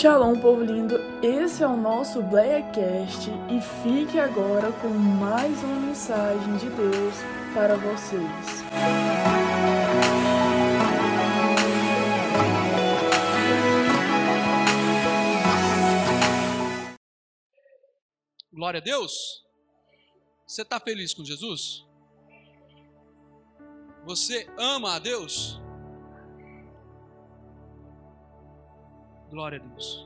Shalom, povo lindo! Esse é o nosso Blackcast e fique agora com mais uma mensagem de Deus para vocês. Glória a Deus! Você está feliz com Jesus? Você ama a Deus? Glória a Deus.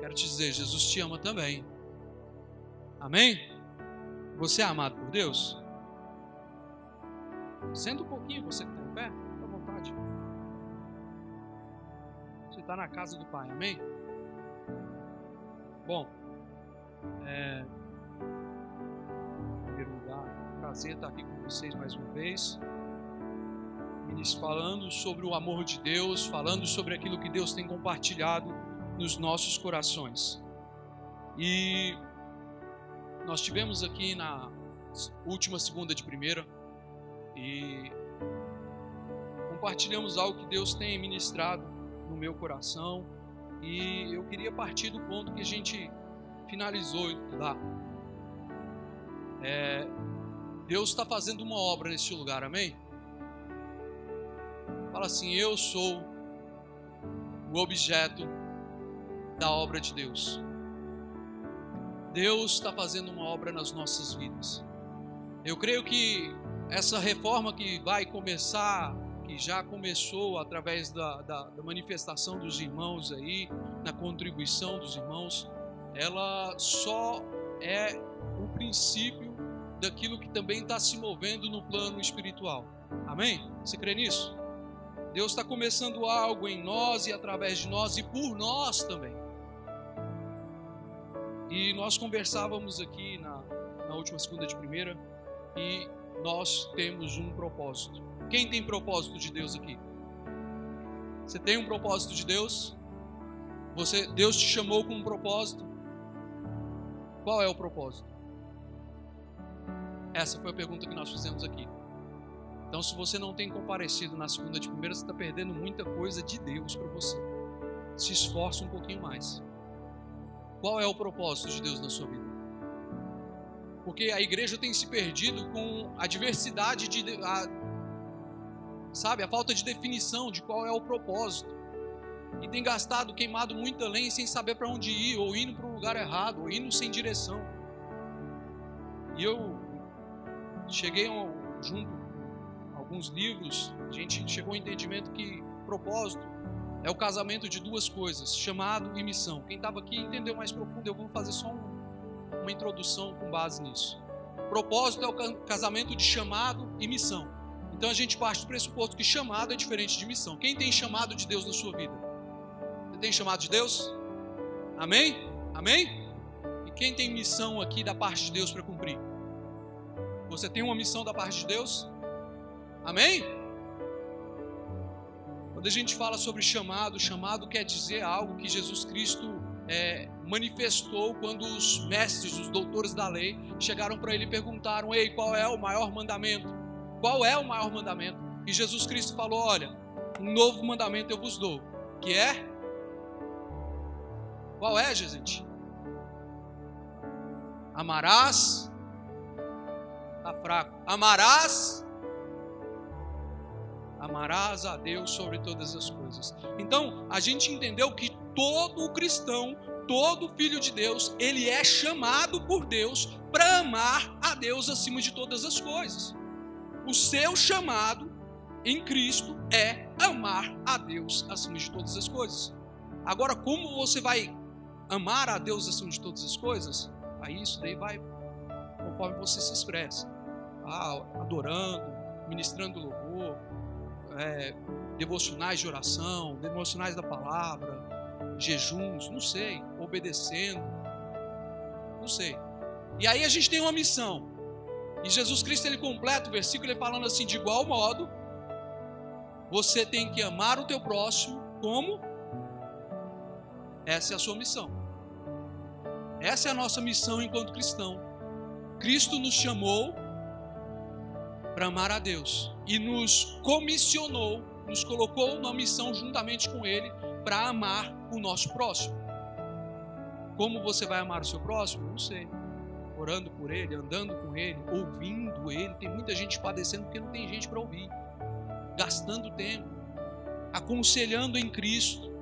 Quero te dizer, Jesus te ama também. Amém? Você é amado por Deus? Senta um pouquinho, você que está em pé, à vontade. Você está na casa do Pai, amém? Bom, é, em primeiro lugar, prazer estar aqui com vocês mais uma vez falando sobre o amor de Deus, falando sobre aquilo que Deus tem compartilhado nos nossos corações. E nós tivemos aqui na última segunda de primeira e compartilhamos algo que Deus tem ministrado no meu coração e eu queria partir do ponto que a gente finalizou lá. É, Deus está fazendo uma obra nesse lugar, amém? Fala assim: Eu sou o objeto da obra de Deus. Deus está fazendo uma obra nas nossas vidas. Eu creio que essa reforma que vai começar, que já começou através da, da, da manifestação dos irmãos aí, na contribuição dos irmãos, ela só é o princípio daquilo que também está se movendo no plano espiritual. Amém? Você crê nisso? Deus está começando algo em nós e através de nós e por nós também. E nós conversávamos aqui na, na última segunda de primeira e nós temos um propósito. Quem tem propósito de Deus aqui? Você tem um propósito de Deus? Você, Deus te chamou com um propósito? Qual é o propósito? Essa foi a pergunta que nós fizemos aqui. Então, se você não tem comparecido na segunda de primeira, você está perdendo muita coisa de Deus para você. Se esforce um pouquinho mais. Qual é o propósito de Deus na sua vida? Porque a igreja tem se perdido com a diversidade de. A, sabe, a falta de definição de qual é o propósito. E tem gastado, queimado muita lenha sem saber para onde ir, ou indo para um lugar errado, ou indo sem direção. E eu cheguei junto alguns livros, a gente chegou ao entendimento que propósito é o casamento de duas coisas, chamado e missão. Quem estava aqui entendeu mais profundo, eu vou fazer só um, uma introdução com base nisso. Propósito é o casamento de chamado e missão. Então a gente parte do pressuposto que chamado é diferente de missão. Quem tem chamado de Deus na sua vida? Você tem chamado de Deus? Amém? Amém? E quem tem missão aqui da parte de Deus para cumprir? Você tem uma missão da parte de Deus? Amém? Quando a gente fala sobre chamado, chamado quer dizer algo que Jesus Cristo é, manifestou quando os mestres, os doutores da lei, chegaram para ele e perguntaram: Ei, qual é o maior mandamento? Qual é o maior mandamento? E Jesus Cristo falou: Olha, um novo mandamento eu vos dou, que é. Qual é, gente? Amarás. Está fraco. Amarás Amarás a Deus sobre todas as coisas. Então, a gente entendeu que todo cristão, todo filho de Deus, ele é chamado por Deus para amar a Deus acima de todas as coisas. O seu chamado em Cristo é amar a Deus acima de todas as coisas. Agora, como você vai amar a Deus acima de todas as coisas? Aí isso daí vai conforme você se expressa. Ah, adorando, ministrando louvor, é, devocionais de oração, devocionais da palavra, jejuns, não sei, obedecendo, não sei. E aí a gente tem uma missão. E Jesus Cristo ele completa o versículo ele falando assim: de igual modo, você tem que amar o teu próximo como essa é a sua missão. Essa é a nossa missão enquanto cristão. Cristo nos chamou para amar a Deus e nos comissionou, nos colocou numa missão juntamente com Ele para amar o nosso próximo. Como você vai amar o seu próximo? Não sei. Orando por ele, andando com ele, ouvindo ele. Tem muita gente padecendo porque não tem gente para ouvir. Gastando tempo, aconselhando em Cristo.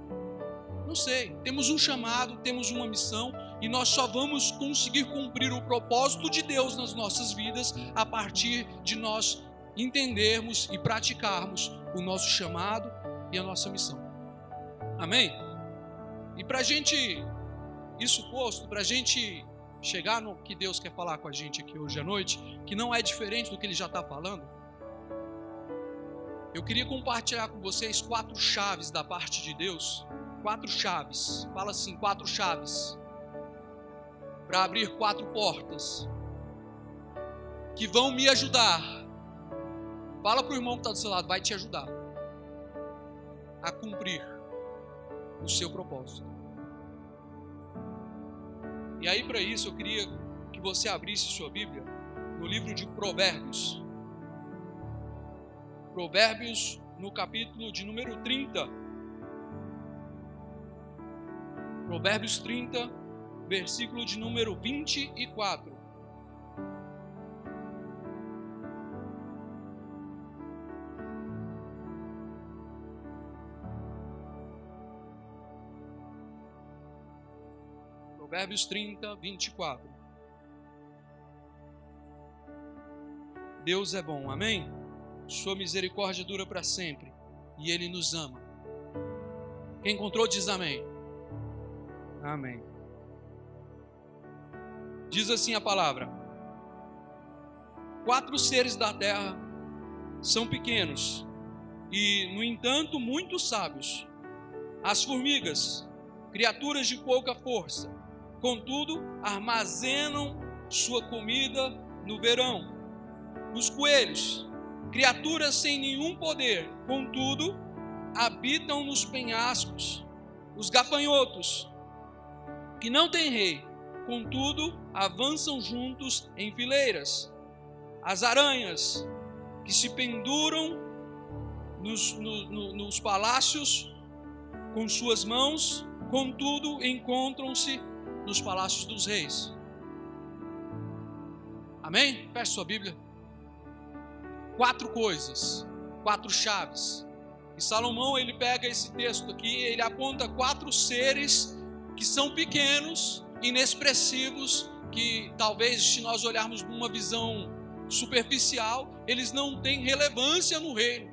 Não sei. Temos um chamado, temos uma missão e nós só vamos conseguir cumprir o propósito de Deus nas nossas vidas a partir de nós entendermos e praticarmos o nosso chamado e a nossa missão. Amém? E para a gente, isso posto, para a gente chegar no que Deus quer falar com a gente aqui hoje à noite, que não é diferente do que Ele já está falando, eu queria compartilhar com vocês quatro chaves da parte de Deus. Quatro chaves. Fala assim: quatro chaves. Para abrir quatro portas. Que vão me ajudar Fala para o irmão que está do seu lado, vai te ajudar a cumprir o seu propósito. E aí, para isso, eu queria que você abrisse sua Bíblia no livro de Provérbios. Provérbios, no capítulo de número 30. Provérbios 30, versículo de número 24. Provérbios 30, 24. Deus é bom, amém? Sua misericórdia dura para sempre e Ele nos ama. Quem encontrou diz amém. Amém. Diz assim a palavra: Quatro seres da terra são pequenos e, no entanto, muito sábios. As formigas, criaturas de pouca força, contudo, armazenam sua comida no verão. Os coelhos, criaturas sem nenhum poder, contudo, habitam nos penhascos. Os gafanhotos, que não têm rei, contudo, avançam juntos em fileiras. As aranhas, que se penduram nos, no, no, nos palácios com suas mãos, contudo, encontram-se nos palácios dos reis. Amém? Feche sua Bíblia. Quatro coisas, quatro chaves. E Salomão ele pega esse texto aqui, ele aponta quatro seres que são pequenos, inexpressivos, que talvez se nós olharmos numa visão superficial, eles não têm relevância no reino.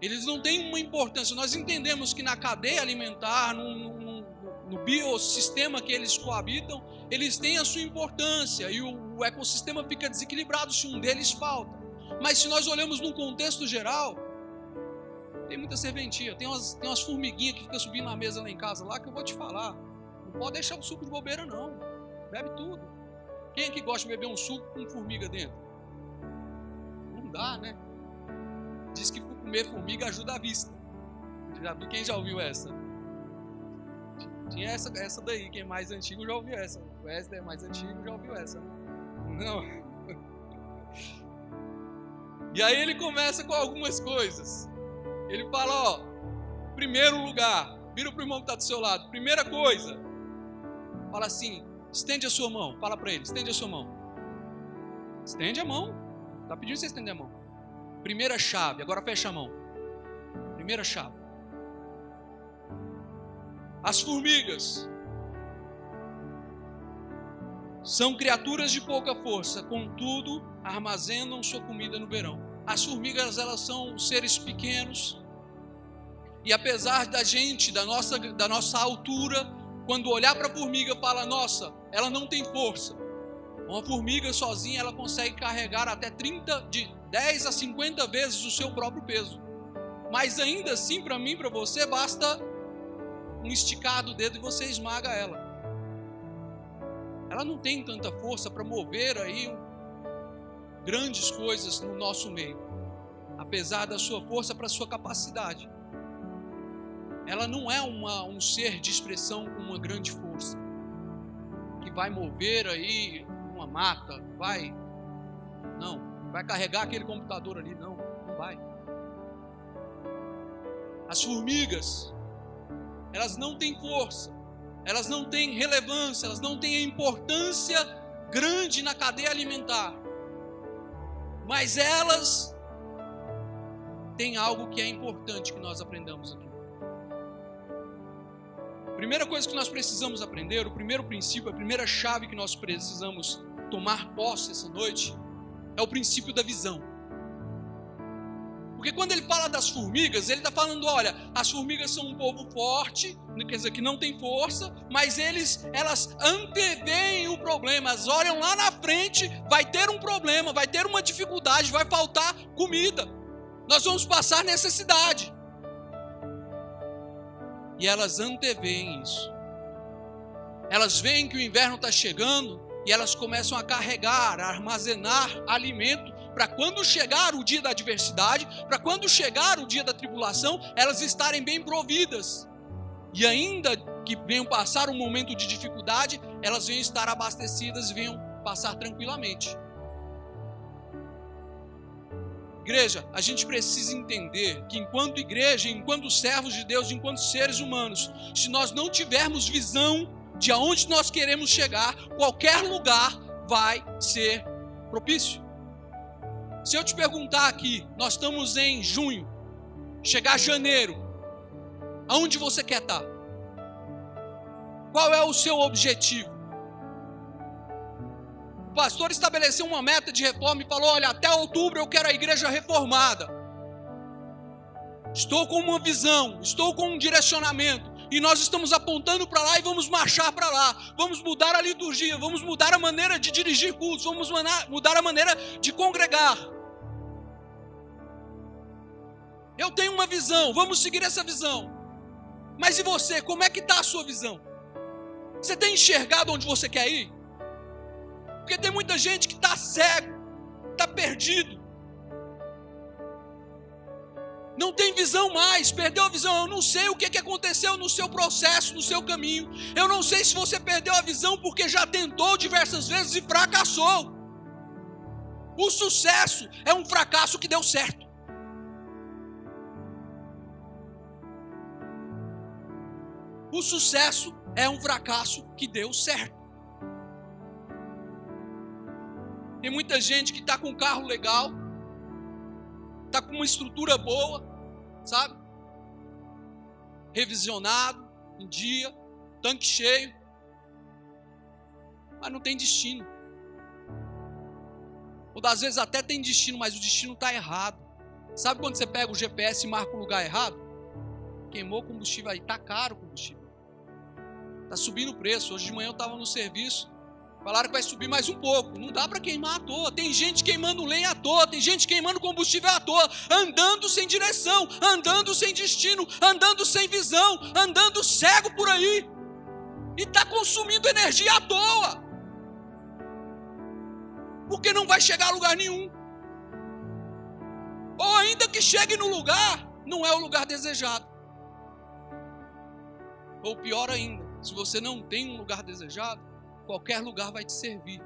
Eles não têm uma importância. Nós entendemos que na cadeia alimentar, num, num, no biossistema que eles coabitam, eles têm a sua importância e o, o ecossistema fica desequilibrado se um deles falta. Mas se nós olhamos num contexto geral, tem muita serventia, tem umas, tem umas formiguinhas que ficam subindo na mesa lá em casa, lá que eu vou te falar. Não pode deixar o suco de bobeira, não. Bebe tudo. Quem é que gosta de beber um suco com formiga dentro? Não dá, né? Diz que comer formiga ajuda a vista. Já quem já ouviu essa? Tinha essa, essa daí, quem é mais antigo já ouviu essa. O Wesley é mais antigo já ouviu essa. Não. E aí ele começa com algumas coisas. Ele fala, ó, primeiro lugar, vira para o irmão que está do seu lado. Primeira coisa, fala assim, estende a sua mão. Fala para ele, estende a sua mão. Estende a mão. Está pedindo você estender a mão. Primeira chave, agora fecha a mão. Primeira chave. As formigas são criaturas de pouca força, contudo, armazenam sua comida no verão. As formigas, elas são seres pequenos. E apesar da gente, da nossa, da nossa altura, quando olhar para a formiga, fala: "Nossa, ela não tem força". Uma formiga sozinha, ela consegue carregar até 30 de 10 a 50 vezes o seu próprio peso. Mas ainda assim, para mim, para você, basta um esticado dedo e você esmaga ela. Ela não tem tanta força para mover aí grandes coisas no nosso meio, apesar da sua força para sua capacidade. Ela não é uma, um ser de expressão com uma grande força que vai mover aí uma mata, vai, não, vai carregar aquele computador ali, não, não vai. As formigas elas não têm força, elas não têm relevância, elas não têm importância grande na cadeia alimentar, mas elas têm algo que é importante que nós aprendamos aqui. Primeira coisa que nós precisamos aprender, o primeiro princípio, a primeira chave que nós precisamos tomar posse essa noite, é o princípio da visão. Porque quando ele fala das formigas, ele está falando: olha, as formigas são um povo forte, quer dizer, que não tem força, mas eles, elas anteveem o problema, elas olham lá na frente, vai ter um problema, vai ter uma dificuldade, vai faltar comida, nós vamos passar necessidade e elas anteveem isso. Elas veem que o inverno está chegando e elas começam a carregar, a armazenar alimento para quando chegar o dia da adversidade, para quando chegar o dia da tribulação, elas estarem bem providas. E ainda que venham passar um momento de dificuldade, elas venham estar abastecidas e venham passar tranquilamente. Igreja, a gente precisa entender que enquanto igreja, enquanto servos de Deus, enquanto seres humanos, se nós não tivermos visão de aonde nós queremos chegar, qualquer lugar vai ser propício. Se eu te perguntar aqui, nós estamos em junho, chegar janeiro, aonde você quer estar? Qual é o seu objetivo? O pastor estabeleceu uma meta de reforma e falou: olha, até outubro eu quero a igreja reformada. Estou com uma visão, estou com um direcionamento. E nós estamos apontando para lá e vamos marchar para lá. Vamos mudar a liturgia, vamos mudar a maneira de dirigir cultos, vamos mudar a maneira de congregar. Eu tenho uma visão, vamos seguir essa visão. Mas e você, como é que está a sua visão? Você tem enxergado onde você quer ir? Porque tem muita gente que está cego, está perdido. Não tem visão mais, perdeu a visão. Eu não sei o que, aconteceu no seu processo, no seu caminho. Eu não sei se você perdeu a visão porque já tentou diversas vezes e fracassou. O sucesso é um fracasso que deu certo. O sucesso é um fracasso que deu certo. Tem muita gente que está com um carro legal, está com uma estrutura boa, sabe? Revisionado, em dia, tanque cheio, mas não tem destino. Ou das vezes até tem destino, mas o destino está errado. Sabe quando você pega o GPS e marca o lugar errado? Queimou combustível aí, está caro o combustível. Está subindo o preço. Hoje de manhã eu estava no serviço, Falaram que vai subir mais um pouco. Não dá para queimar à toa. Tem gente queimando lenha à toa, tem gente queimando combustível à toa, andando sem direção, andando sem destino, andando sem visão, andando cego por aí. E está consumindo energia à toa. Porque não vai chegar a lugar nenhum. Ou ainda que chegue no lugar, não é o lugar desejado. Ou pior ainda, se você não tem um lugar desejado, qualquer lugar vai te servir.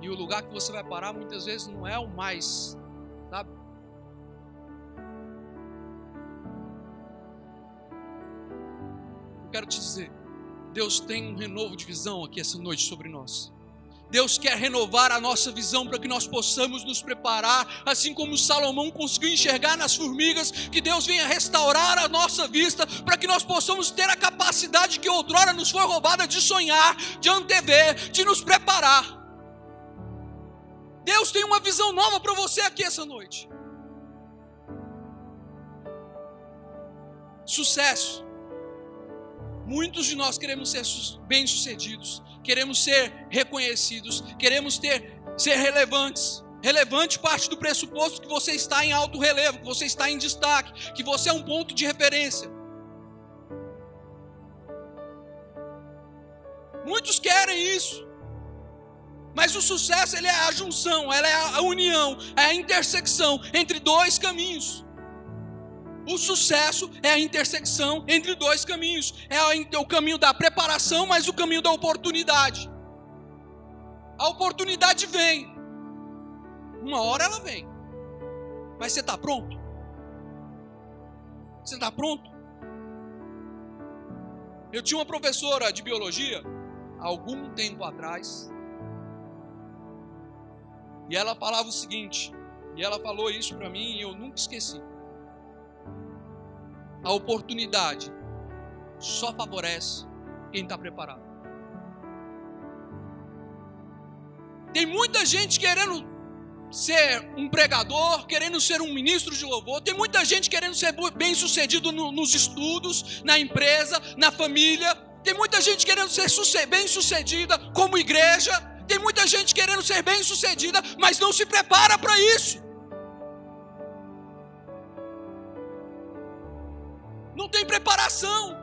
E o lugar que você vai parar muitas vezes não é o mais, sabe? Eu quero te dizer, Deus tem um renovo de visão aqui essa noite sobre nós. Deus quer renovar a nossa visão para que nós possamos nos preparar, assim como Salomão conseguiu enxergar nas formigas, que Deus venha restaurar a nossa vista, para que nós possamos ter a capacidade que outrora nos foi roubada de sonhar, de antever, de nos preparar. Deus tem uma visão nova para você aqui essa noite. Sucesso. Muitos de nós queremos ser bem-sucedidos, queremos ser reconhecidos, queremos ter ser relevantes. Relevante parte do pressuposto que você está em alto relevo, que você está em destaque, que você é um ponto de referência. Muitos querem isso. Mas o sucesso ele é a junção, ela é a união, é a intersecção entre dois caminhos. O sucesso é a intersecção entre dois caminhos. É o caminho da preparação, mas o caminho da oportunidade. A oportunidade vem. Uma hora ela vem. Mas você está pronto? Você está pronto? Eu tinha uma professora de biologia, algum tempo atrás, e ela falava o seguinte, e ela falou isso para mim e eu nunca esqueci. A oportunidade só favorece quem está preparado. Tem muita gente querendo ser um pregador, querendo ser um ministro de louvor, tem muita gente querendo ser bem sucedido no, nos estudos, na empresa, na família, tem muita gente querendo ser bem sucedida como igreja, tem muita gente querendo ser bem sucedida, mas não se prepara para isso. Não tem preparação.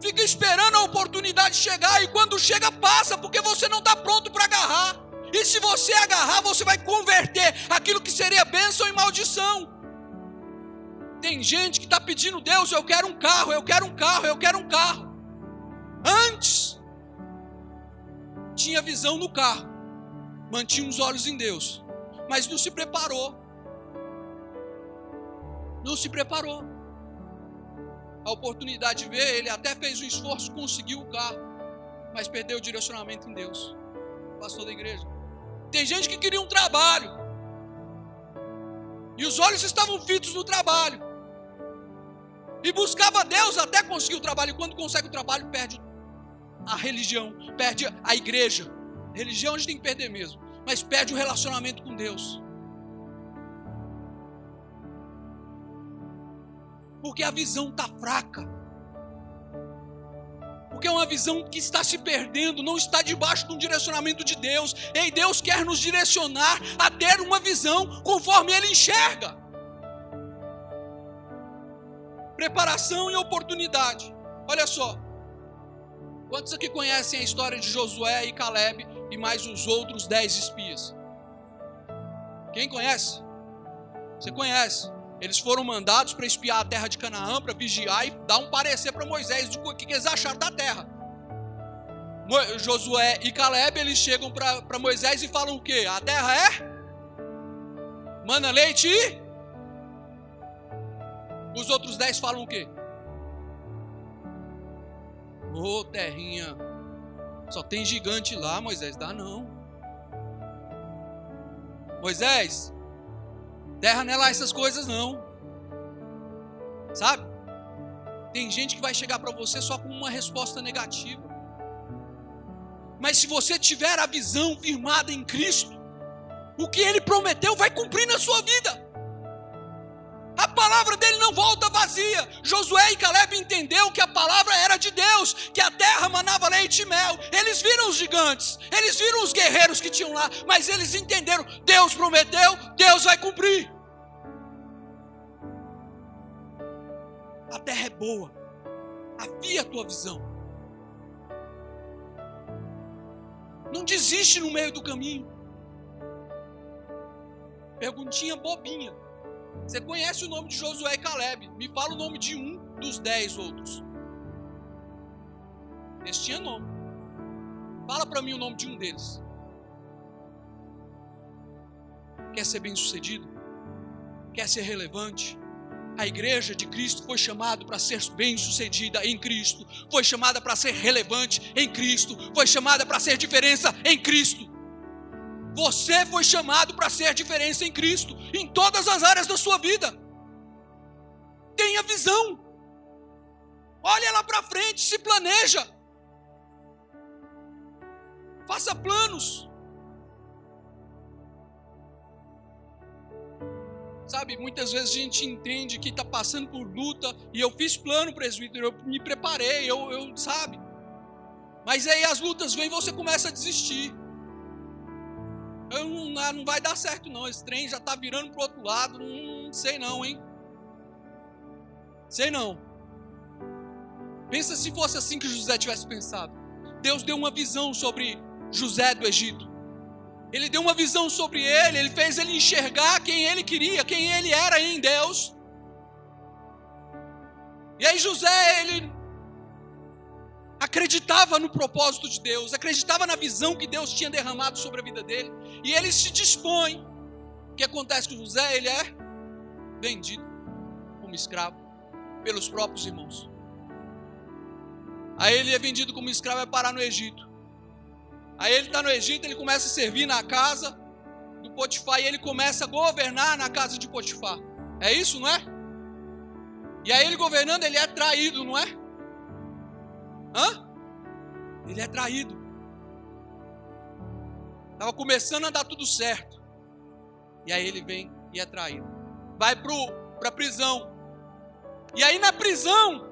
Fica esperando a oportunidade chegar e quando chega passa, porque você não está pronto para agarrar. E se você agarrar, você vai converter aquilo que seria bênção em maldição. Tem gente que está pedindo, Deus, eu quero um carro, eu quero um carro, eu quero um carro. Antes, tinha visão no carro, mantinha os olhos em Deus, mas não se preparou. Não se preparou. A oportunidade veio, ele até fez um esforço, conseguiu o carro, mas perdeu o direcionamento em Deus. Pastor da igreja. Tem gente que queria um trabalho. E os olhos estavam fitos no trabalho. E buscava Deus até conseguir o trabalho. E quando consegue o trabalho, perde a religião, perde a igreja. Religião a gente tem que perder mesmo. Mas perde o relacionamento com Deus. Porque a visão está fraca porque é uma visão que está se perdendo, não está debaixo de um direcionamento de Deus. Ei, Deus quer nos direcionar a ter uma visão conforme Ele enxerga. Preparação e oportunidade. Olha só. Quantos aqui conhecem a história de Josué e Caleb e mais os outros dez espias? Quem conhece? Você conhece? Eles foram mandados para espiar a terra de Canaã, para vigiar e dar um parecer para Moisés do que eles acharam da terra. Josué e Caleb, eles chegam para Moisés e falam o quê? A terra é? Mana leite e? Os outros dez falam o quê? Ô oh, terrinha, só tem gigante lá, Moisés, dá não. Moisés, Terra não é lá essas coisas não. Sabe? Tem gente que vai chegar para você só com uma resposta negativa. Mas se você tiver a visão firmada em Cristo, o que ele prometeu vai cumprir na sua vida. A palavra dele não volta vazia. Josué e Caleb entendeu que a palavra era de Deus, que a terra manava leite e mel. Eles viram os gigantes, eles viram os guerreiros que tinham lá, mas eles entenderam: Deus prometeu, Deus vai cumprir. A terra é boa. Afia a tua visão. Não desiste no meio do caminho. Perguntinha bobinha. Você conhece o nome de Josué e Caleb? Me fala o nome de um dos dez outros. Esse tinha nome. Fala para mim o nome de um deles. Quer ser bem sucedido? Quer ser relevante? A igreja de Cristo foi chamada para ser bem-sucedida em Cristo, foi chamada para ser relevante em Cristo, foi chamada para ser diferença em Cristo. Você foi chamado para ser diferença em Cristo, em todas as áreas da sua vida. Tenha visão. Olha lá para frente, se planeja. Faça planos. Sabe, muitas vezes a gente entende que está passando por luta, e eu fiz plano, presbítero, eu me preparei, eu, eu sabe. Mas aí as lutas vêm e você começa a desistir. Eu não, ah, não vai dar certo não, esse trem já está virando para o outro lado, não sei não, hein. Sei não. Pensa se fosse assim que José tivesse pensado. Deus deu uma visão sobre José do Egito. Ele deu uma visão sobre ele, ele fez ele enxergar quem ele queria, quem ele era em Deus. E aí José, ele acreditava no propósito de Deus, acreditava na visão que Deus tinha derramado sobre a vida dele, e ele se dispõe. O que acontece com José? Ele é vendido como escravo pelos próprios irmãos. Aí ele é vendido como escravo e vai parar no Egito. Aí ele está no Egito, ele começa a servir na casa do Potifar e ele começa a governar na casa de Potifar. É isso, não é? E aí ele governando, ele é traído, não é? Hã? Ele é traído. Estava começando a dar tudo certo. E aí ele vem e é traído. Vai para a prisão. E aí na prisão,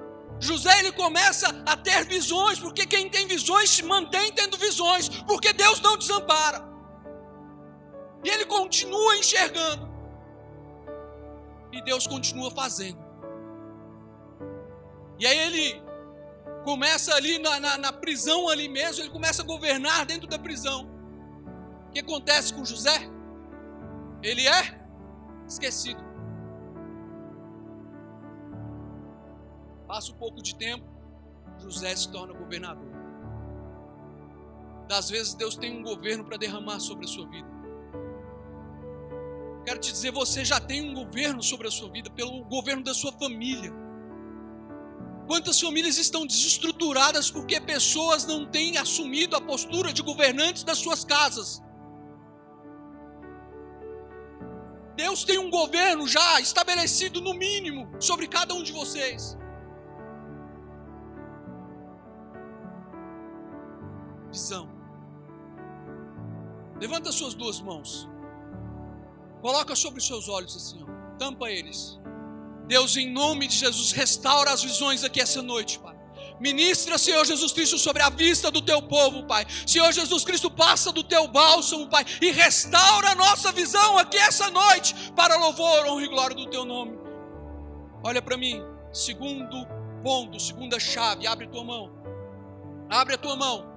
José ele começa a ter visões, porque quem tem visões se mantém tendo visões, porque Deus não desampara. E ele continua enxergando. E Deus continua fazendo. E aí ele começa ali na, na, na, prisão ali mesmo, ele começa a governar dentro da prisão. O que acontece com José? Ele é esquecido. Passa um pouco de tempo, José se torna governador. Das vezes Deus tem um governo para derramar sobre a sua vida. Quero te dizer, você já tem um governo sobre a sua vida, pelo governo da sua família. Quantas famílias estão desestruturadas porque pessoas não têm assumido a postura de governantes das suas casas? Deus tem um governo já estabelecido, no mínimo, sobre cada um de vocês. Visão. Levanta suas duas mãos. Coloca sobre os seus olhos assim, ó. tampa eles. Deus, em nome de Jesus, restaura as visões aqui essa noite, Pai. Ministra, Senhor Jesus Cristo, sobre a vista do teu povo, Pai. Senhor Jesus Cristo, passa do teu bálsamo, Pai, e restaura a nossa visão aqui essa noite, para louvor, honra e glória do teu nome. Olha para mim, segundo ponto, segunda chave, abre tua mão. Abre a tua mão.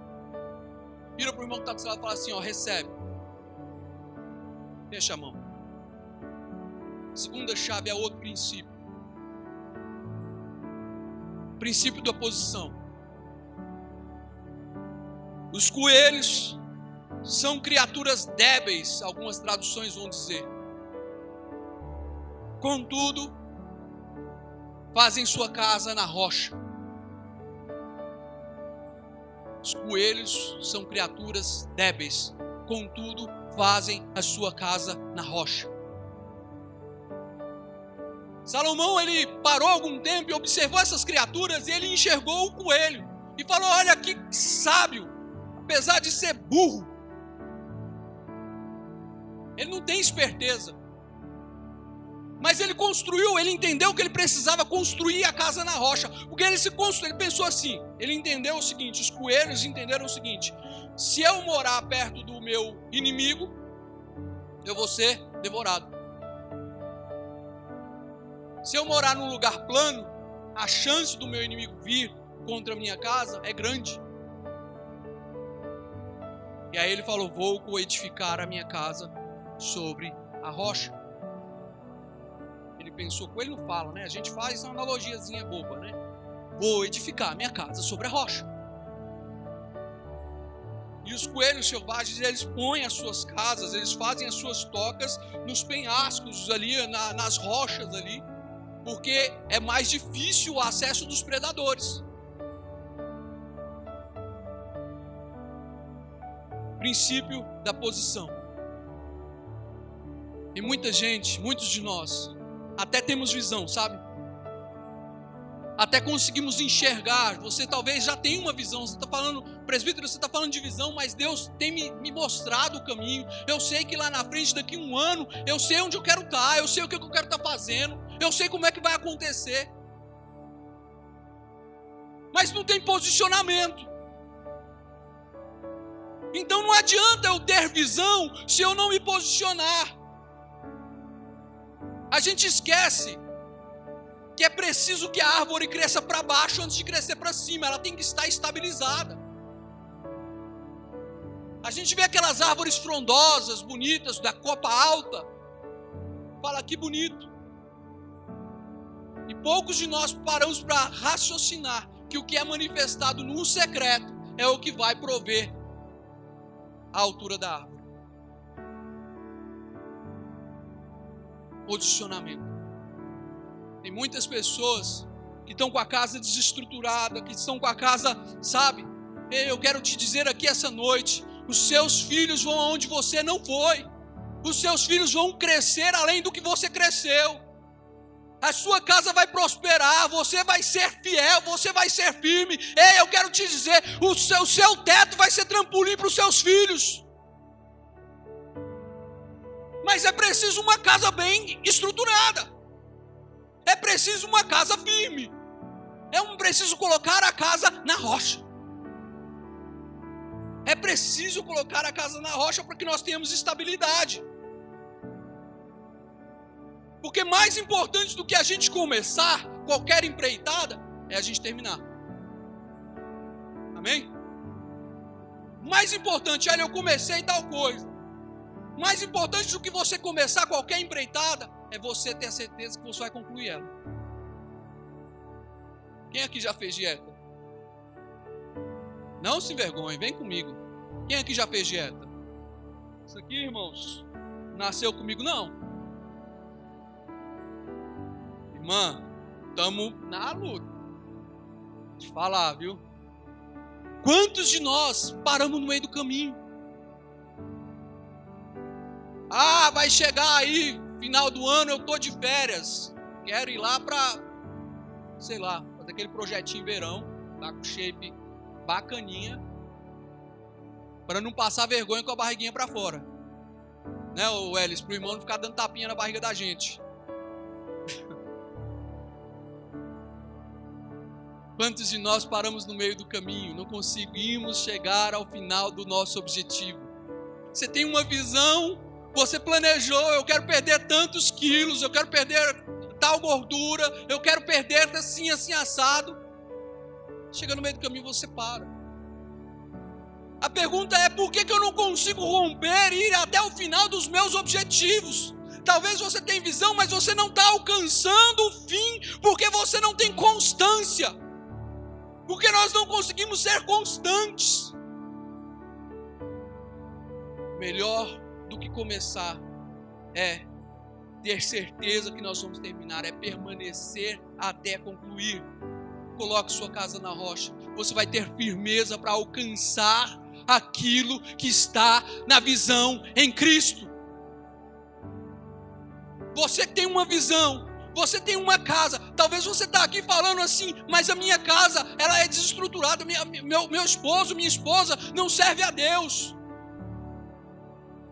Vira para o irmão que está do seu lado e fala assim: ó, recebe. Fecha a mão. Segunda chave é outro princípio. Princípio da oposição. Os coelhos são criaturas débeis, algumas traduções vão dizer. Contudo, fazem sua casa na rocha. Os coelhos são criaturas débeis, contudo, fazem a sua casa na rocha. Salomão ele parou algum tempo e observou essas criaturas e ele enxergou o coelho e falou: Olha que sábio, apesar de ser burro, ele não tem esperteza. Mas ele construiu, ele entendeu que ele precisava construir a casa na rocha. Porque ele se construiu, ele pensou assim: ele entendeu o seguinte, os coelhos entenderam o seguinte: se eu morar perto do meu inimigo, eu vou ser devorado. Se eu morar num lugar plano, a chance do meu inimigo vir contra a minha casa é grande. E aí ele falou: Vou edificar a minha casa sobre a rocha pensou, não fala, né? A gente faz uma analogiazinha boba, né? Vou edificar minha casa sobre a rocha. E os coelhos selvagens, eles põem as suas casas, eles fazem as suas tocas nos penhascos ali, na, nas rochas ali, porque é mais difícil o acesso dos predadores. Princípio da posição. E muita gente, muitos de nós, até temos visão, sabe? Até conseguimos enxergar. Você talvez já tenha uma visão. Você está falando, presbítero, você está falando de visão, mas Deus tem me, me, mostrado o caminho. Eu sei que lá na frente, daqui a um ano, eu sei onde eu quero estar, tá, eu sei o que eu quero estar tá fazendo, eu sei como é que vai acontecer. Mas não tem posicionamento. Então não adianta eu ter visão se eu não me posicionar. A gente esquece que é preciso que a árvore cresça para baixo antes de crescer para cima, ela tem que estar estabilizada. A gente vê aquelas árvores frondosas, bonitas, da copa alta, fala que bonito. E poucos de nós paramos para raciocinar que o que é manifestado no secreto é o que vai prover a altura da árvore. Posicionamento. Tem muitas pessoas que estão com a casa desestruturada, que estão com a casa, sabe? Eu quero te dizer aqui essa noite: os seus filhos vão aonde você não foi, os seus filhos vão crescer além do que você cresceu. A sua casa vai prosperar, você vai ser fiel, você vai ser firme. Ei, eu quero te dizer: o seu, o seu teto vai ser trampolim para os seus filhos. Mas é preciso uma casa bem estruturada. É preciso uma casa firme. É um preciso colocar a casa na rocha. É preciso colocar a casa na rocha para que nós tenhamos estabilidade. Porque mais importante do que a gente começar qualquer empreitada é a gente terminar. Amém? Mais importante, olha, eu comecei tal coisa. Mais importante do que você começar qualquer empreitada é você ter a certeza que você vai concluir ela. Quem aqui já fez dieta? Não se envergonhe, vem comigo. Quem aqui já fez dieta? Isso aqui, irmãos, nasceu comigo não. Irmã, estamos na luta. Te falar, viu? Quantos de nós paramos no meio do caminho? Ah, vai chegar aí, final do ano eu tô de férias. Quero ir lá para, sei lá, fazer aquele projetinho verão, tá com shape bacaninha, para não passar vergonha com a barriguinha para fora. Né, o Elis, pro irmão não ficar dando tapinha na barriga da gente. Quantos de nós paramos no meio do caminho, não conseguimos chegar ao final do nosso objetivo? Você tem uma visão você planejou, eu quero perder tantos quilos, eu quero perder tal gordura, eu quero perder assim, assim, assado. Chega no meio do caminho, você para. A pergunta é: por que, que eu não consigo romper e ir até o final dos meus objetivos? Talvez você tenha visão, mas você não está alcançando o fim, porque você não tem constância. Porque nós não conseguimos ser constantes. Melhor do que começar é ter certeza que nós vamos terminar, é permanecer até concluir. Coloque sua casa na rocha. Você vai ter firmeza para alcançar aquilo que está na visão em Cristo. Você tem uma visão, você tem uma casa. Talvez você está aqui falando assim, mas a minha casa ela é desestruturada. Minha, meu, meu esposo, minha esposa não serve a Deus.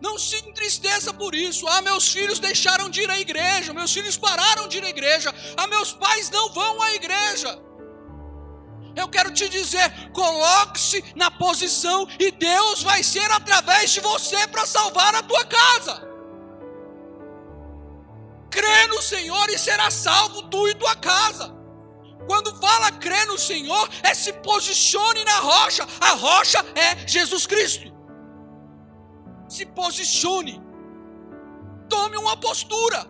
Não se entristeça por isso. Ah, meus filhos deixaram de ir à igreja, meus filhos pararam de ir à igreja. Ah, meus pais não vão à igreja. Eu quero te dizer, coloque-se na posição e Deus vai ser através de você para salvar a tua casa. Crê no Senhor e será salvo tu e tua casa. Quando fala crê no Senhor, é se posicione na rocha. A rocha é Jesus Cristo se posicione, tome uma postura.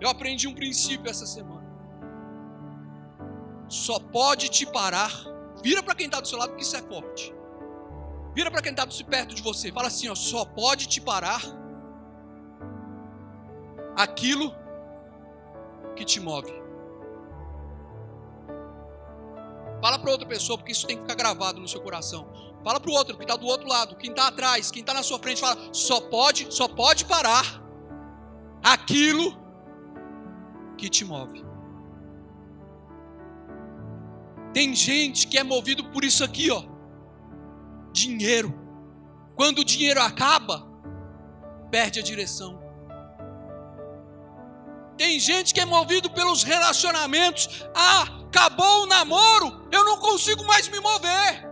Eu aprendi um princípio essa semana. Só pode te parar. Vira para quem está do seu lado, porque isso é forte. Vira para quem está perto de você. Fala assim: ó, só pode te parar aquilo que te move. Fala para outra pessoa, porque isso tem que ficar gravado no seu coração. Fala para o outro que está do outro lado, quem está atrás, quem está na sua frente, fala: só pode, só pode parar aquilo que te move. Tem gente que é movido por isso aqui, ó, dinheiro. Quando o dinheiro acaba, perde a direção. Tem gente que é movido pelos relacionamentos. Ah, acabou o namoro, eu não consigo mais me mover.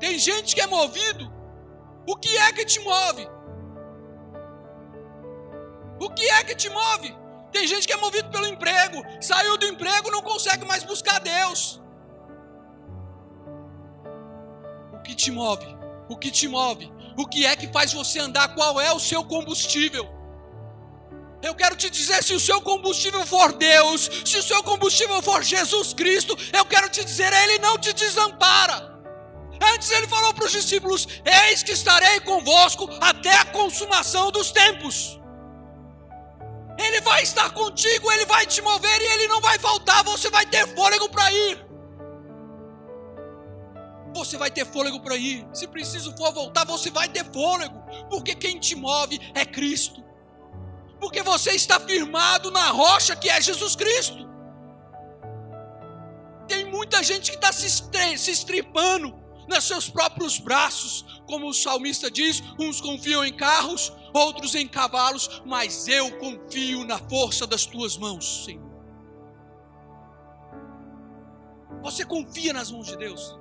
Tem gente que é movido. O que é que te move? O que é que te move? Tem gente que é movido pelo emprego, saiu do emprego, não consegue mais buscar Deus. O que te move? O que te move? O que é que faz você andar? Qual é o seu combustível? Eu quero te dizer: se o seu combustível for Deus, se o seu combustível for Jesus Cristo, eu quero te dizer, Ele não te desampara, antes ele falou para os discípulos: Eis que estarei convosco até a consumação dos tempos. Ele vai estar contigo, ele vai te mover e ele não vai faltar, você vai ter fôlego para ir. Você vai ter fôlego para ir. Se preciso for voltar, você vai ter fôlego, porque quem te move é Cristo. Porque você está firmado na rocha que é Jesus Cristo. Tem muita gente que está se, se estripando nos seus próprios braços, como o salmista diz: uns confiam em carros, outros em cavalos, mas eu confio na força das tuas mãos, Senhor. Você confia nas mãos de Deus?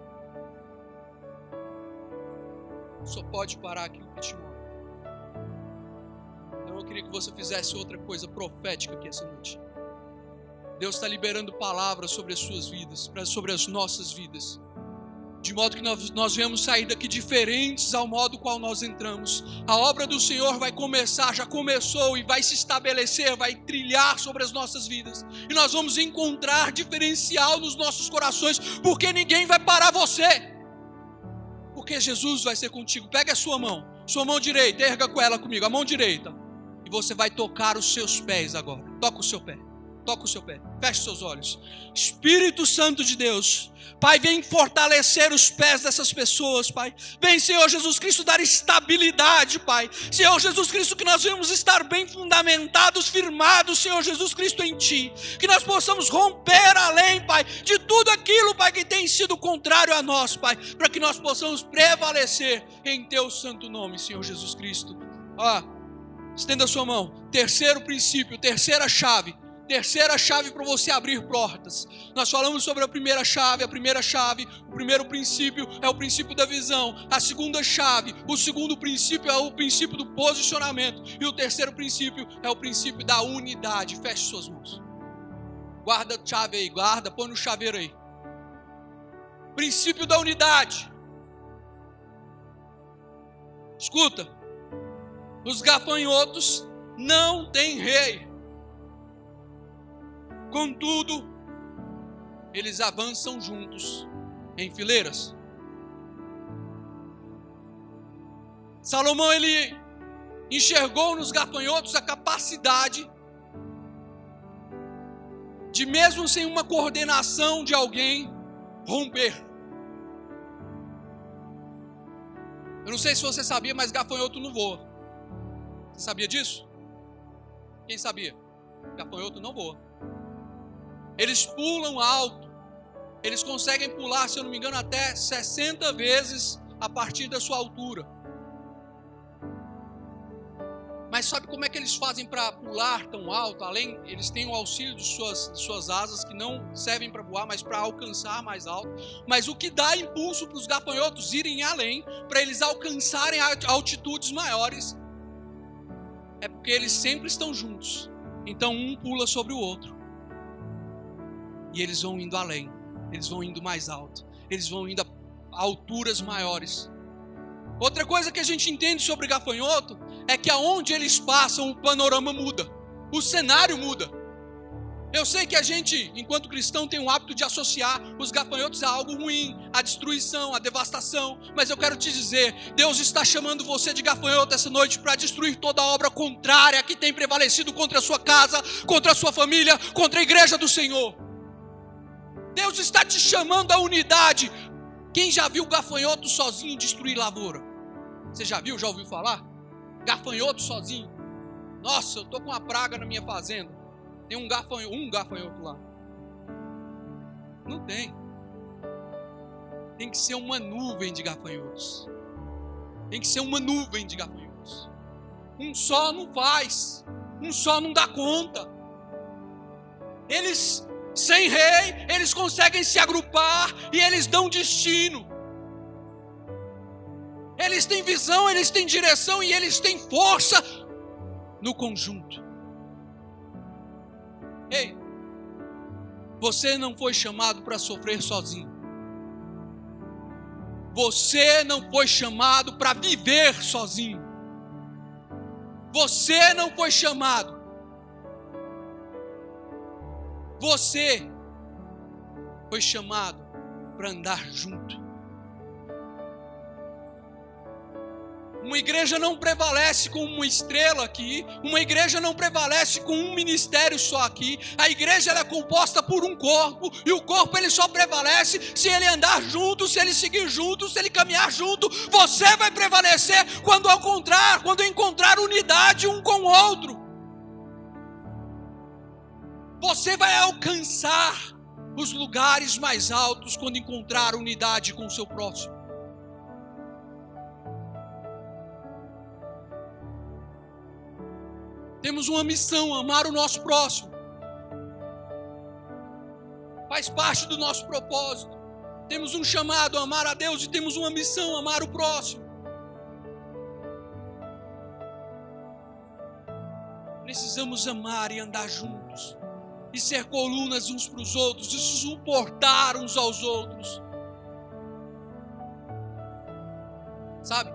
Só pode parar aquilo que te eu queria que você fizesse outra coisa profética aqui essa noite. Deus está liberando palavras sobre as suas vidas, sobre as nossas vidas de modo que nós, nós sair daqui diferentes ao modo qual nós entramos. A obra do Senhor vai começar, já começou e vai se estabelecer, vai trilhar sobre as nossas vidas. E nós vamos encontrar diferencial nos nossos corações, porque ninguém vai parar você. Porque Jesus vai ser contigo. Pega a sua mão, sua mão direita, erga com ela comigo, a mão direita. E você vai tocar os seus pés agora. Toca o seu pé. Toca o seu pé. Feche seus olhos. Espírito Santo de Deus. Pai, vem fortalecer os pés dessas pessoas, Pai. Vem, Senhor Jesus Cristo, dar estabilidade, Pai. Senhor Jesus Cristo, que nós vamos estar bem fundamentados, firmados, Senhor Jesus Cristo, em Ti. Que nós possamos romper além, Pai, de tudo aquilo, Pai, que tem sido contrário a nós, Pai. Para que nós possamos prevalecer em Teu santo nome, Senhor Jesus Cristo. Ah, estenda a sua mão. Terceiro princípio, terceira chave terceira chave para você abrir portas. Nós falamos sobre a primeira chave, a primeira chave, o primeiro princípio é o princípio da visão, a segunda chave, o segundo princípio é o princípio do posicionamento e o terceiro princípio é o princípio da unidade. Feche suas mãos. Guarda a chave aí, guarda, põe no chaveiro aí. Princípio da unidade. Escuta, os gafanhotos não têm rei. Contudo, eles avançam juntos em fileiras. Salomão ele enxergou nos gafanhotos a capacidade de mesmo sem uma coordenação de alguém romper. Eu não sei se você sabia, mas gafanhoto não voa. Você sabia disso? Quem sabia? Gafanhoto não voa. Eles pulam alto. Eles conseguem pular, se eu não me engano, até 60 vezes a partir da sua altura. Mas sabe como é que eles fazem para pular tão alto? Além, eles têm o auxílio de suas, de suas asas que não servem para voar, mas para alcançar mais alto. Mas o que dá impulso para os gafanhotos irem além, para eles alcançarem altitudes maiores, é porque eles sempre estão juntos. Então um pula sobre o outro. E eles vão indo além, eles vão indo mais alto, eles vão indo a alturas maiores. Outra coisa que a gente entende sobre gafanhoto é que aonde eles passam o panorama muda, o cenário muda. Eu sei que a gente, enquanto cristão, tem o hábito de associar os gafanhotos a algo ruim, a destruição, a devastação, mas eu quero te dizer: Deus está chamando você de gafanhoto essa noite para destruir toda obra contrária que tem prevalecido contra a sua casa, contra a sua família, contra a igreja do Senhor. Deus está te chamando à unidade. Quem já viu gafanhoto sozinho destruir lavoura? Você já viu? Já ouviu falar? Gafanhoto sozinho. Nossa, eu tô com uma praga na minha fazenda. Tem um gafanhoto, um gafanhoto lá. Não tem. Tem que ser uma nuvem de gafanhotos. Tem que ser uma nuvem de gafanhotos. Um só não faz. Um só não dá conta. Eles sem rei, eles conseguem se agrupar e eles dão destino. Eles têm visão, eles têm direção e eles têm força no conjunto. Ei, você não foi chamado para sofrer sozinho. Você não foi chamado para viver sozinho. Você não foi chamado você foi chamado para andar junto. Uma igreja não prevalece com uma estrela aqui, uma igreja não prevalece com um ministério só aqui. A igreja é composta por um corpo, e o corpo ele só prevalece se ele andar junto, se ele seguir junto, se ele caminhar junto. Você vai prevalecer quando ao contrário, quando encontrar unidade um com o outro. Você vai alcançar os lugares mais altos quando encontrar unidade com o seu próximo. Temos uma missão, amar o nosso próximo. Faz parte do nosso propósito. Temos um chamado, amar a Deus, e temos uma missão, amar o próximo. Precisamos amar e andar juntos, e ser colunas uns para os outros, e suportar uns aos outros. Sabe?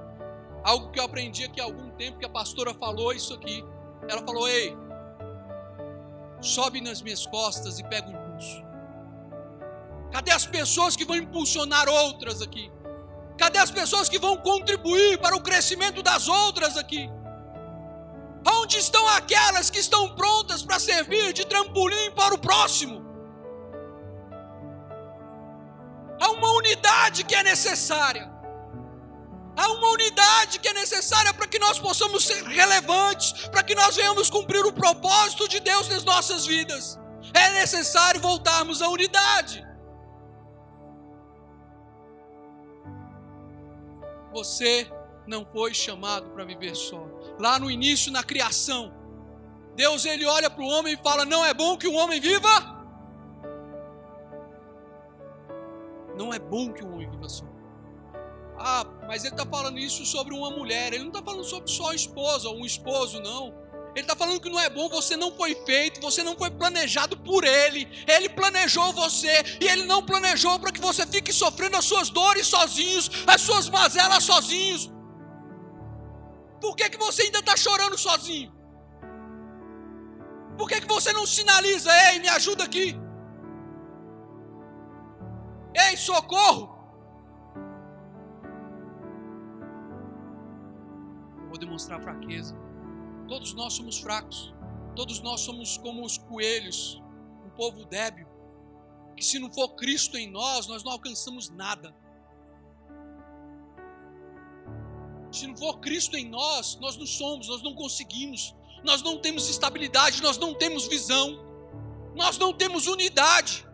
Algo que eu aprendi aqui há algum tempo, que a pastora falou isso aqui. Ela falou: Ei, sobe nas minhas costas e pega o impulso. Cadê as pessoas que vão impulsionar outras aqui? Cadê as pessoas que vão contribuir para o crescimento das outras aqui? Onde estão aquelas que estão prontas para servir de trampolim para o próximo? Há uma unidade que é necessária. Há uma unidade que é necessária para que nós possamos ser relevantes, para que nós venhamos cumprir o propósito de Deus nas nossas vidas. É necessário voltarmos à unidade. Você não foi chamado para viver só. Lá no início, na criação, Deus ele olha para o homem e fala: Não é bom que o homem viva. Não é bom que o homem viva só. Ah, mas ele está falando isso sobre uma mulher. Ele não está falando sobre só a esposa ou um esposo, não. Ele está falando que não é bom, você não foi feito, você não foi planejado por Ele. Ele planejou você e Ele não planejou para que você fique sofrendo as suas dores sozinhos, as suas mazelas sozinhos. Por que, que você ainda está chorando sozinho? Por que, que você não sinaliza, ei, me ajuda aqui? Ei, socorro! Demonstrar fraqueza. Todos nós somos fracos. Todos nós somos como os coelhos, um povo débil, que se não for Cristo em nós, nós não alcançamos nada. Se não for Cristo em nós, nós não somos, nós não conseguimos, nós não temos estabilidade, nós não temos visão, nós não temos unidade.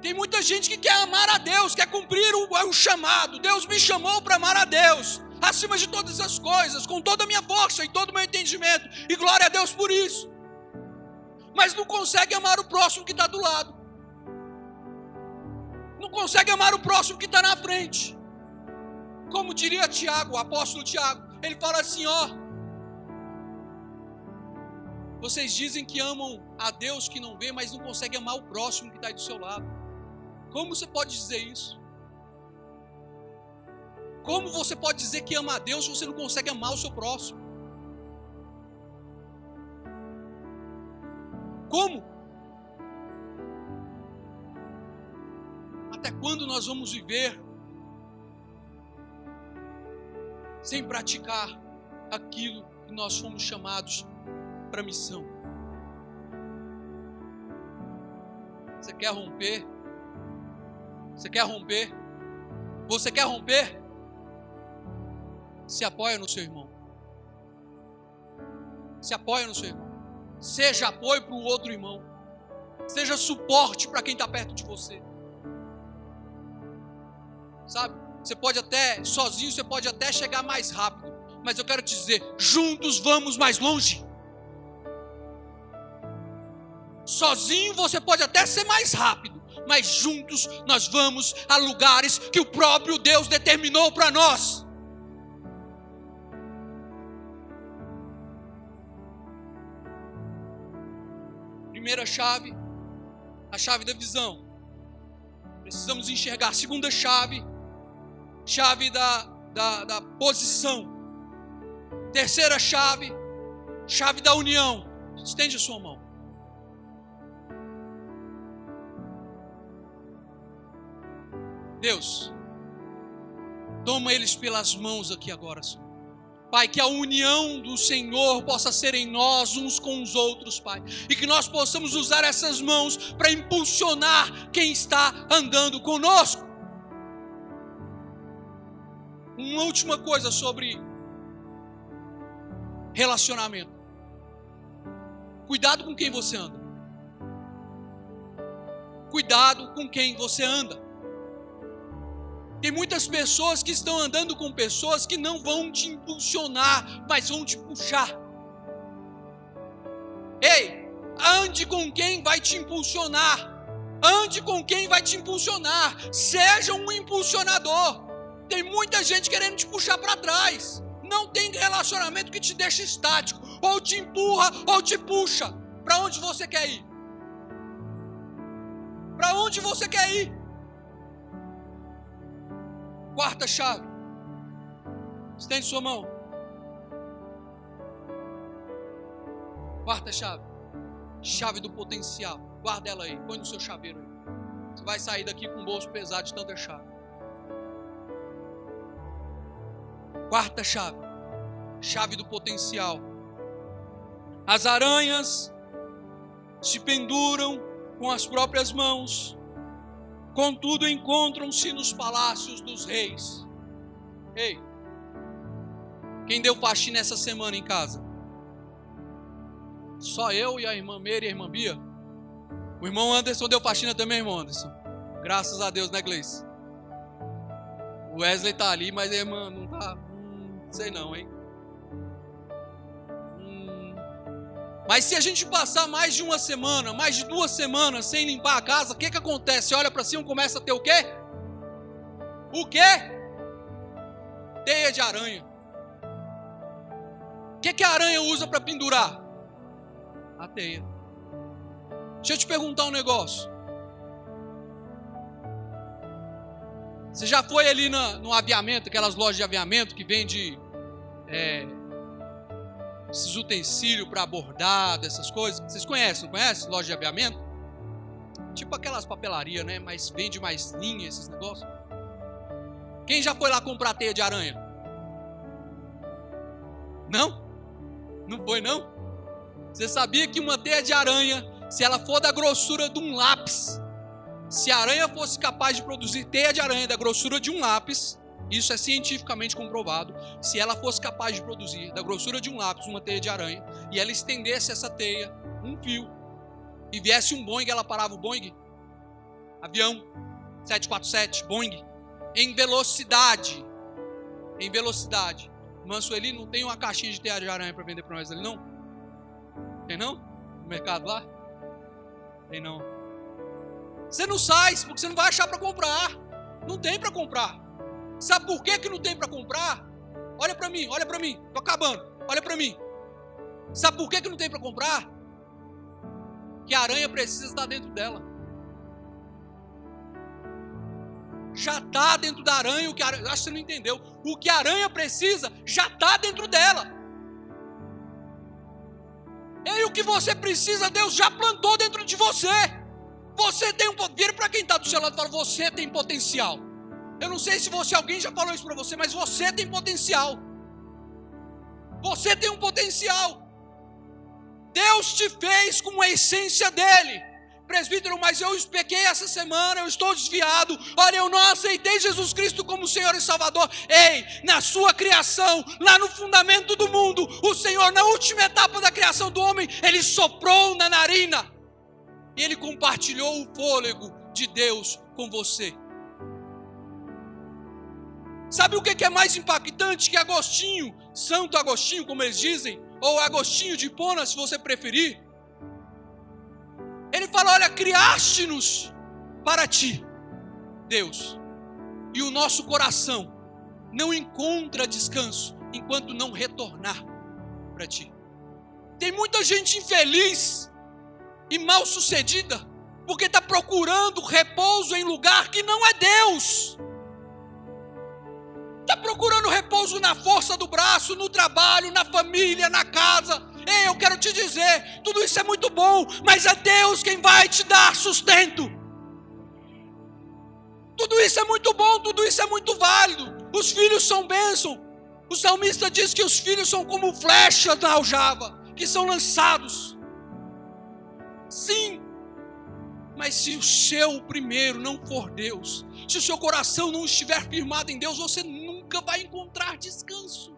Tem muita gente que quer amar a Deus, quer cumprir o, o chamado. Deus me chamou para amar a Deus acima de todas as coisas, com toda a minha força e todo o meu entendimento, e glória a Deus por isso. Mas não consegue amar o próximo que está do lado, não consegue amar o próximo que está na frente. Como diria Tiago, o apóstolo Tiago, ele fala assim: ó, vocês dizem que amam a Deus que não vê, mas não conseguem amar o próximo que está aí do seu lado. Como você pode dizer isso? Como você pode dizer que ama a Deus se você não consegue amar o seu próximo? Como? Até quando nós vamos viver sem praticar aquilo que nós fomos chamados para missão? Você quer romper? Você quer romper? Você quer romper? Se apoia no seu irmão. Se apoia no seu irmão. Seja apoio para o outro irmão. Seja suporte para quem está perto de você. Sabe? Você pode até, sozinho, você pode até chegar mais rápido. Mas eu quero te dizer: juntos vamos mais longe. Sozinho você pode até ser mais rápido, mas juntos nós vamos a lugares que o próprio Deus determinou para nós. Primeira chave, a chave da visão. Precisamos enxergar. Segunda chave, chave da, da, da posição. Terceira chave, chave da união. Estende a sua mão. Deus, Toma eles pelas mãos aqui agora, Senhor. Pai, que a união do Senhor possa ser em nós uns com os outros, Pai. E que nós possamos usar essas mãos para impulsionar quem está andando conosco. Uma última coisa sobre relacionamento. Cuidado com quem você anda. Cuidado com quem você anda. Tem muitas pessoas que estão andando com pessoas que não vão te impulsionar, mas vão te puxar. Ei, ande com quem vai te impulsionar. Ande com quem vai te impulsionar. Seja um impulsionador. Tem muita gente querendo te puxar para trás. Não tem relacionamento que te deixa estático. Ou te empurra ou te puxa. Para onde você quer ir? Para onde você quer ir? Quarta chave. Estende sua mão. Quarta chave. Chave do potencial. Guarda ela aí. Põe no seu chaveiro aí. Você vai sair daqui com o bolso pesado de tanta chave. Quarta chave. Chave do potencial. As aranhas se penduram com as próprias mãos contudo encontram-se nos palácios dos reis. Ei, quem deu faxina essa semana em casa? Só eu e a irmã Meire e a irmã Bia? O irmão Anderson deu faxina também, irmão Anderson. Graças a Deus, né, Gleice? O Wesley tá ali, mas a irmã não tá. Hum, sei não, hein? Mas se a gente passar mais de uma semana, mais de duas semanas sem limpar a casa, o que, que acontece? Olha para cima e começa a ter o quê? O quê? Teia de aranha. O que, que a aranha usa para pendurar? A teia. Deixa eu te perguntar um negócio. Você já foi ali no, aviamento, aquelas lojas de aviamento que vende é, esses utensílios para bordado, essas coisas. Vocês conhecem, não conhecem? Loja de aviamento? Tipo aquelas papelarias, né? Mas vende mais linha, esses negócios. Quem já foi lá comprar teia de aranha? Não? Não foi, não? Você sabia que uma teia de aranha, se ela for da grossura de um lápis, se a aranha fosse capaz de produzir teia de aranha da grossura de um lápis, isso é cientificamente comprovado. Se ela fosse capaz de produzir da grossura de um lápis uma teia de aranha e ela estendesse essa teia, um fio, e viesse um Boeing, ela parava o Boeing, avião 747, Boeing, em velocidade. Em velocidade. Manso ele não tem uma caixinha de teia de aranha para vender para nós ali, não? Tem não? No mercado lá? Tem não. Você não sai, porque você não vai achar para comprar. Não tem para comprar. Sabe por que, que não tem para comprar? Olha para mim, olha para mim, tô acabando. Olha para mim. Sabe por que, que não tem para comprar? Que a aranha precisa estar dentro dela. Já está dentro da aranha o que a aranha. Acho que você não entendeu. O que a aranha precisa já está dentro dela. E o que você precisa, Deus já plantou dentro de você. Você tem um. Vira para quem está do seu lado e fala: Você tem potencial. Eu não sei se você alguém já falou isso para você, mas você tem potencial. Você tem um potencial. Deus te fez com a essência dele. Presbítero, mas eu pequei essa semana, eu estou desviado. Olha, eu não aceitei Jesus Cristo como Senhor e Salvador. Ei, na sua criação, lá no fundamento do mundo, o Senhor, na última etapa da criação do homem, ele soprou na narina e ele compartilhou o fôlego de Deus com você. Sabe o que é mais impactante que Agostinho, Santo Agostinho, como eles dizem, ou Agostinho de Hipona, se você preferir? Ele fala: Olha, criaste-nos para ti, Deus, e o nosso coração não encontra descanso enquanto não retornar para ti. Tem muita gente infeliz e mal sucedida porque está procurando repouso em lugar que não é Deus. Está procurando repouso na força do braço, no trabalho, na família, na casa. Ei, eu quero te dizer, tudo isso é muito bom, mas é Deus quem vai te dar sustento. Tudo isso é muito bom, tudo isso é muito válido. Os filhos são bênção. O salmista diz que os filhos são como flechas na aljava, que são lançados. Sim, mas se o seu primeiro não for Deus, se o seu coração não estiver firmado em Deus, você nunca vai encontrar descanso.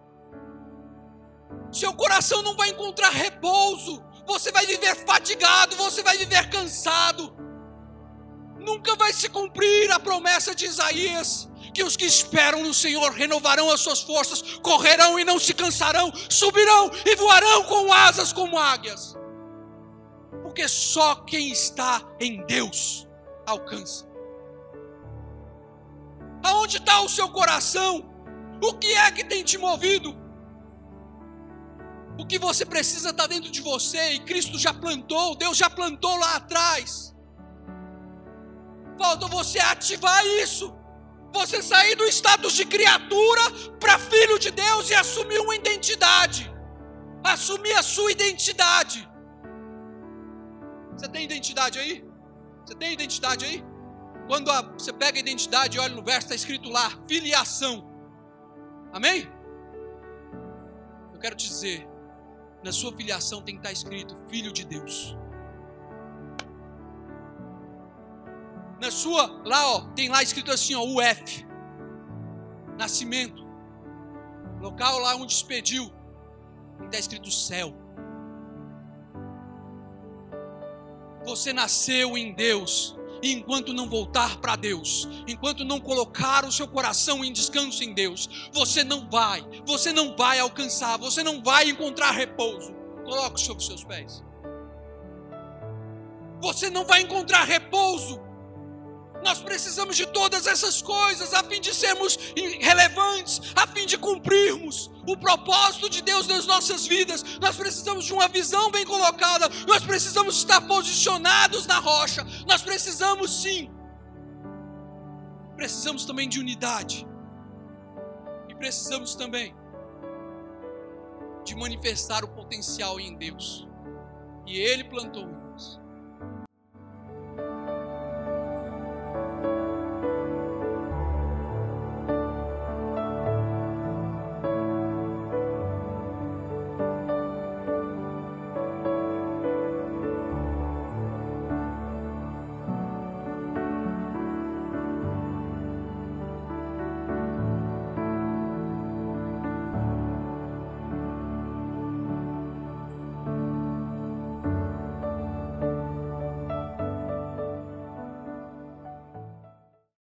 Seu coração não vai encontrar repouso. Você vai viver fatigado, você vai viver cansado. Nunca vai se cumprir a promessa de Isaías que os que esperam no Senhor renovarão as suas forças, correrão e não se cansarão, subirão e voarão com asas como águias. Porque só quem está em Deus alcança. Aonde está o seu coração? O que é que tem te movido? O que você precisa está dentro de você e Cristo já plantou, Deus já plantou lá atrás. Falta você ativar isso você sair do status de criatura para filho de Deus e assumir uma identidade. Assumir a sua identidade. Você tem identidade aí? Você tem identidade aí? Quando a, você pega a identidade e olha no verso, está escrito lá: filiação. Amém? Eu quero te dizer, na sua filiação tem que estar escrito filho de Deus. na sua, lá ó, tem lá escrito assim, ó, UF. Nascimento. Local lá onde expediu. Está escrito céu. Você nasceu em Deus. E enquanto não voltar para Deus, enquanto não colocar o seu coração em descanso em Deus, você não vai, você não vai alcançar, você não vai encontrar repouso. Coloque sobre seus pés. Você não vai encontrar repouso nós precisamos de todas essas coisas a fim de sermos relevantes, a fim de cumprirmos o propósito de Deus nas nossas vidas. Nós precisamos de uma visão bem colocada, nós precisamos estar posicionados na rocha, nós precisamos sim. Precisamos também de unidade, e precisamos também de manifestar o potencial em Deus, e Ele plantou